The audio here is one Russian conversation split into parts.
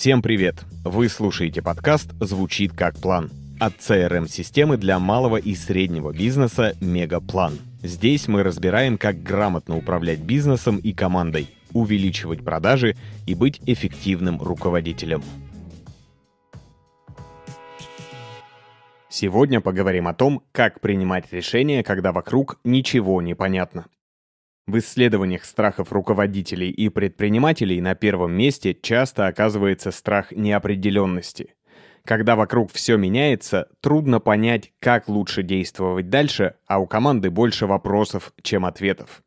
Всем привет! Вы слушаете подкаст «Звучит как план» от CRM-системы для малого и среднего бизнеса «Мегаплан». Здесь мы разбираем, как грамотно управлять бизнесом и командой, увеличивать продажи и быть эффективным руководителем. Сегодня поговорим о том, как принимать решения, когда вокруг ничего не понятно. В исследованиях страхов руководителей и предпринимателей на первом месте часто оказывается страх неопределенности. Когда вокруг все меняется, трудно понять, как лучше действовать дальше, а у команды больше вопросов, чем ответов.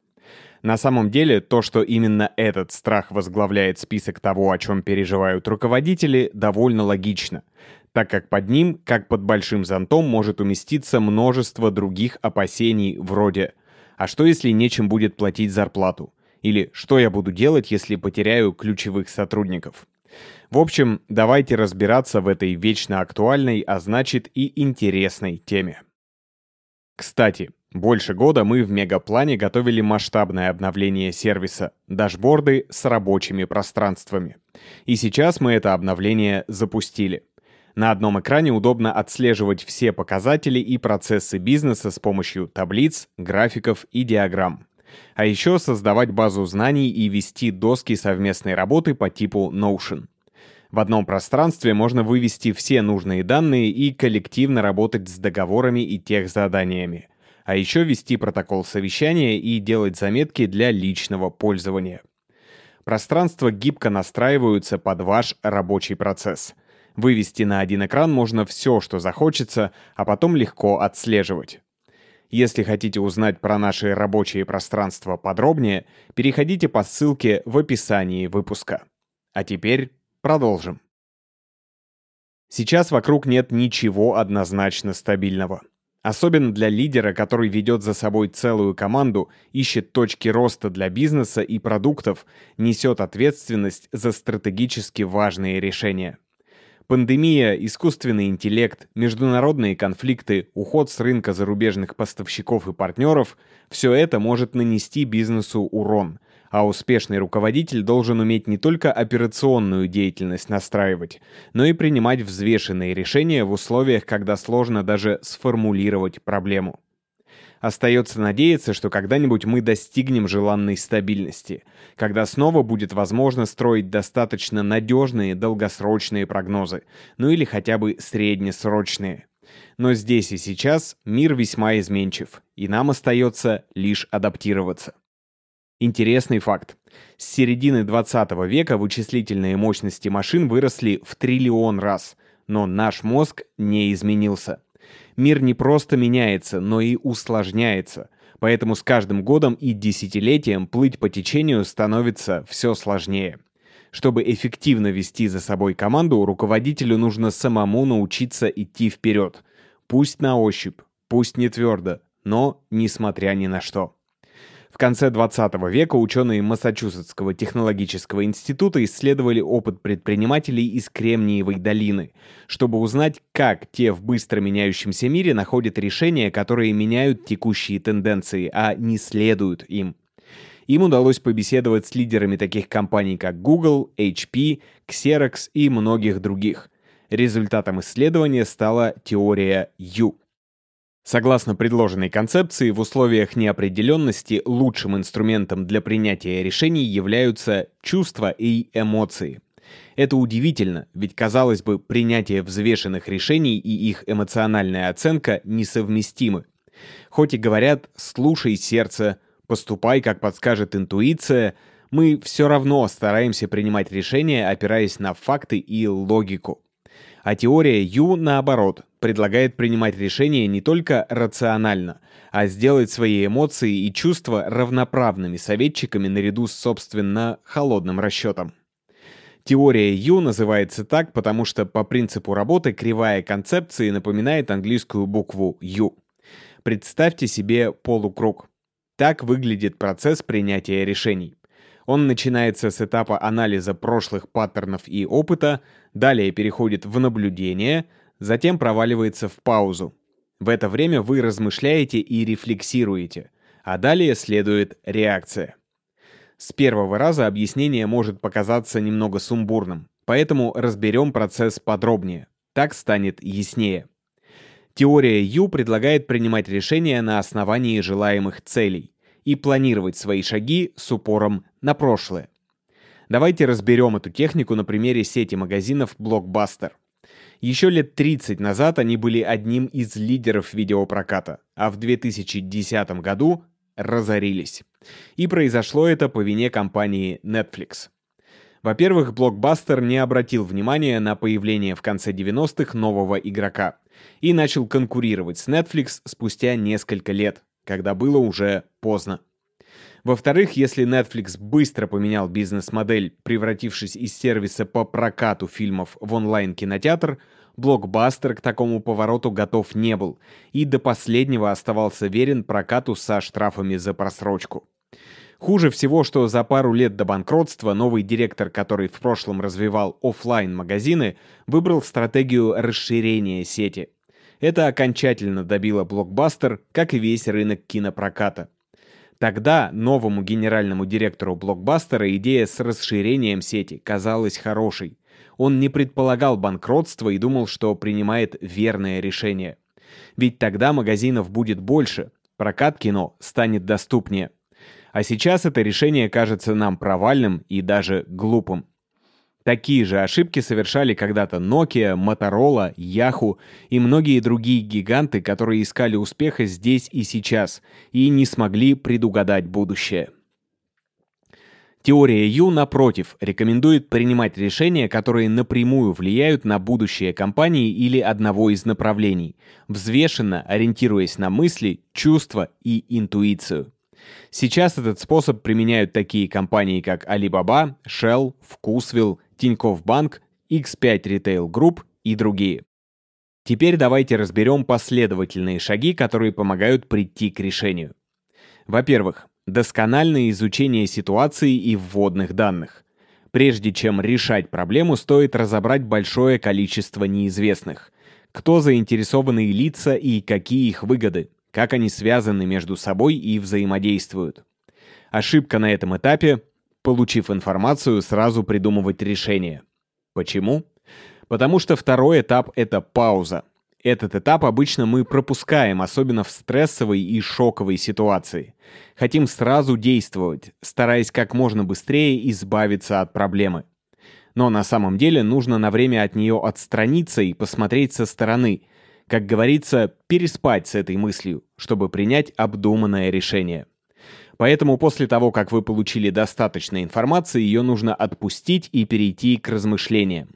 На самом деле, то, что именно этот страх возглавляет список того, о чем переживают руководители, довольно логично, так как под ним, как под большим зонтом, может уместиться множество других опасений вроде «А что, если нечем будет платить зарплату?» или «Что я буду делать, если потеряю ключевых сотрудников?» В общем, давайте разбираться в этой вечно актуальной, а значит и интересной теме. Кстати, больше года мы в Мегаплане готовили масштабное обновление сервиса – дашборды с рабочими пространствами. И сейчас мы это обновление запустили. На одном экране удобно отслеживать все показатели и процессы бизнеса с помощью таблиц, графиков и диаграмм. А еще создавать базу знаний и вести доски совместной работы по типу Notion. В одном пространстве можно вывести все нужные данные и коллективно работать с договорами и техзаданиями а еще вести протокол совещания и делать заметки для личного пользования. Пространства гибко настраиваются под ваш рабочий процесс. Вывести на один экран можно все, что захочется, а потом легко отслеживать. Если хотите узнать про наши рабочие пространства подробнее, переходите по ссылке в описании выпуска. А теперь продолжим. Сейчас вокруг нет ничего однозначно стабильного. Особенно для лидера, который ведет за собой целую команду, ищет точки роста для бизнеса и продуктов, несет ответственность за стратегически важные решения. Пандемия, искусственный интеллект, международные конфликты, уход с рынка зарубежных поставщиков и партнеров – все это может нанести бизнесу урон – а успешный руководитель должен уметь не только операционную деятельность настраивать, но и принимать взвешенные решения в условиях, когда сложно даже сформулировать проблему. Остается надеяться, что когда-нибудь мы достигнем желанной стабильности, когда снова будет возможно строить достаточно надежные долгосрочные прогнозы, ну или хотя бы среднесрочные. Но здесь и сейчас мир весьма изменчив, и нам остается лишь адаптироваться. Интересный факт. С середины 20 века вычислительные мощности машин выросли в триллион раз, но наш мозг не изменился. Мир не просто меняется, но и усложняется, поэтому с каждым годом и десятилетием плыть по течению становится все сложнее. Чтобы эффективно вести за собой команду, руководителю нужно самому научиться идти вперед. Пусть на ощупь, пусть не твердо, но несмотря ни на что. В конце 20 века ученые Массачусетского технологического института исследовали опыт предпринимателей из Кремниевой долины, чтобы узнать, как те в быстро меняющемся мире находят решения, которые меняют текущие тенденции, а не следуют им. Им удалось побеседовать с лидерами таких компаний, как Google, HP, Xerox и многих других. Результатом исследования стала теория U. Согласно предложенной концепции, в условиях неопределенности лучшим инструментом для принятия решений являются чувства и эмоции. Это удивительно, ведь, казалось бы, принятие взвешенных решений и их эмоциональная оценка несовместимы. Хоть и говорят «слушай сердце», «поступай, как подскажет интуиция», мы все равно стараемся принимать решения, опираясь на факты и логику. А теория Ю, наоборот, предлагает принимать решения не только рационально, а сделать свои эмоции и чувства равноправными советчиками наряду с, собственно, холодным расчетом. Теория Ю называется так, потому что по принципу работы кривая концепции напоминает английскую букву U. Представьте себе полукруг. Так выглядит процесс принятия решений. Он начинается с этапа анализа прошлых паттернов и опыта, далее переходит в наблюдение, затем проваливается в паузу. В это время вы размышляете и рефлексируете, а далее следует реакция. С первого раза объяснение может показаться немного сумбурным. Поэтому разберем процесс подробнее. Так станет яснее. Теория Ю предлагает принимать решения на основании желаемых целей и планировать свои шаги с упором на прошлое. Давайте разберем эту технику на примере сети магазинов Blockbuster. Еще лет 30 назад они были одним из лидеров видеопроката, а в 2010 году разорились. И произошло это по вине компании Netflix. Во-первых, Blockbuster не обратил внимания на появление в конце 90-х нового игрока и начал конкурировать с Netflix спустя несколько лет, когда было уже поздно. Во-вторых, если Netflix быстро поменял бизнес-модель, превратившись из сервиса по прокату фильмов в онлайн-кинотеатр, Блокбастер к такому повороту готов не был и до последнего оставался верен прокату со штрафами за просрочку. Хуже всего, что за пару лет до банкротства новый директор, который в прошлом развивал офлайн магазины выбрал стратегию расширения сети. Это окончательно добило блокбастер, как и весь рынок кинопроката. Тогда новому генеральному директору блокбастера идея с расширением сети казалась хорошей. Он не предполагал банкротства и думал, что принимает верное решение. Ведь тогда магазинов будет больше, прокат кино станет доступнее. А сейчас это решение кажется нам провальным и даже глупым. Такие же ошибки совершали когда-то Nokia, Motorola, Yahoo и многие другие гиганты, которые искали успеха здесь и сейчас и не смогли предугадать будущее. Теория Ю, напротив, рекомендует принимать решения, которые напрямую влияют на будущее компании или одного из направлений, взвешенно ориентируясь на мысли, чувства и интуицию. Сейчас этот способ применяют такие компании, как Alibaba, Shell, Вкусвилл, Тинькофф Банк, X5 Retail Group и другие. Теперь давайте разберем последовательные шаги, которые помогают прийти к решению. Во-первых, доскональное изучение ситуации и вводных данных. Прежде чем решать проблему, стоит разобрать большое количество неизвестных. Кто заинтересованные лица и какие их выгоды, как они связаны между собой и взаимодействуют. Ошибка на этом этапе получив информацию, сразу придумывать решение. Почему? Потому что второй этап — это пауза. Этот этап обычно мы пропускаем, особенно в стрессовой и шоковой ситуации. Хотим сразу действовать, стараясь как можно быстрее избавиться от проблемы. Но на самом деле нужно на время от нее отстраниться и посмотреть со стороны. Как говорится, переспать с этой мыслью, чтобы принять обдуманное решение. Поэтому после того, как вы получили достаточно информации, ее нужно отпустить и перейти к размышлениям.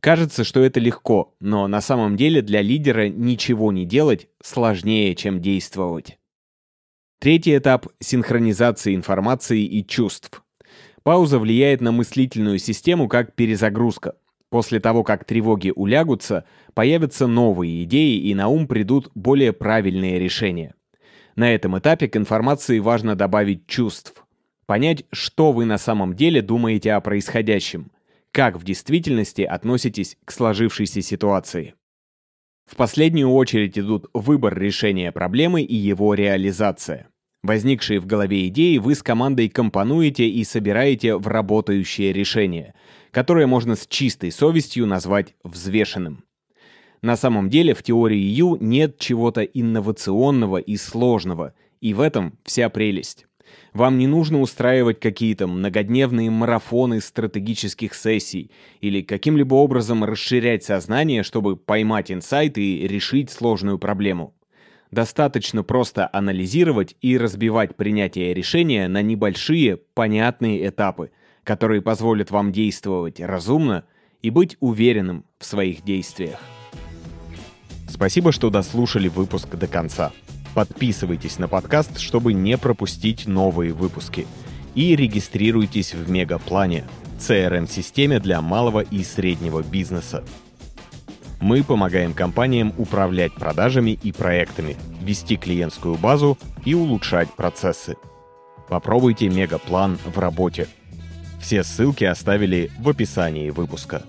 Кажется, что это легко, но на самом деле для лидера ничего не делать сложнее, чем действовать. Третий этап — синхронизация информации и чувств. Пауза влияет на мыслительную систему как перезагрузка. После того, как тревоги улягутся, появятся новые идеи и на ум придут более правильные решения. На этом этапе к информации важно добавить чувств. Понять, что вы на самом деле думаете о происходящем, как в действительности относитесь к сложившейся ситуации. В последнюю очередь идут выбор решения проблемы и его реализация. Возникшие в голове идеи вы с командой компонуете и собираете в работающее решение, которое можно с чистой совестью назвать взвешенным. На самом деле в теории Ю нет чего-то инновационного и сложного, и в этом вся прелесть. Вам не нужно устраивать какие-то многодневные марафоны стратегических сессий или каким-либо образом расширять сознание, чтобы поймать инсайт и решить сложную проблему. Достаточно просто анализировать и разбивать принятие решения на небольшие, понятные этапы, которые позволят вам действовать разумно и быть уверенным в своих действиях. Спасибо, что дослушали выпуск до конца. Подписывайтесь на подкаст, чтобы не пропустить новые выпуски. И регистрируйтесь в Мегаплане, CRM-системе для малого и среднего бизнеса. Мы помогаем компаниям управлять продажами и проектами, вести клиентскую базу и улучшать процессы. Попробуйте Мегаплан в работе. Все ссылки оставили в описании выпуска.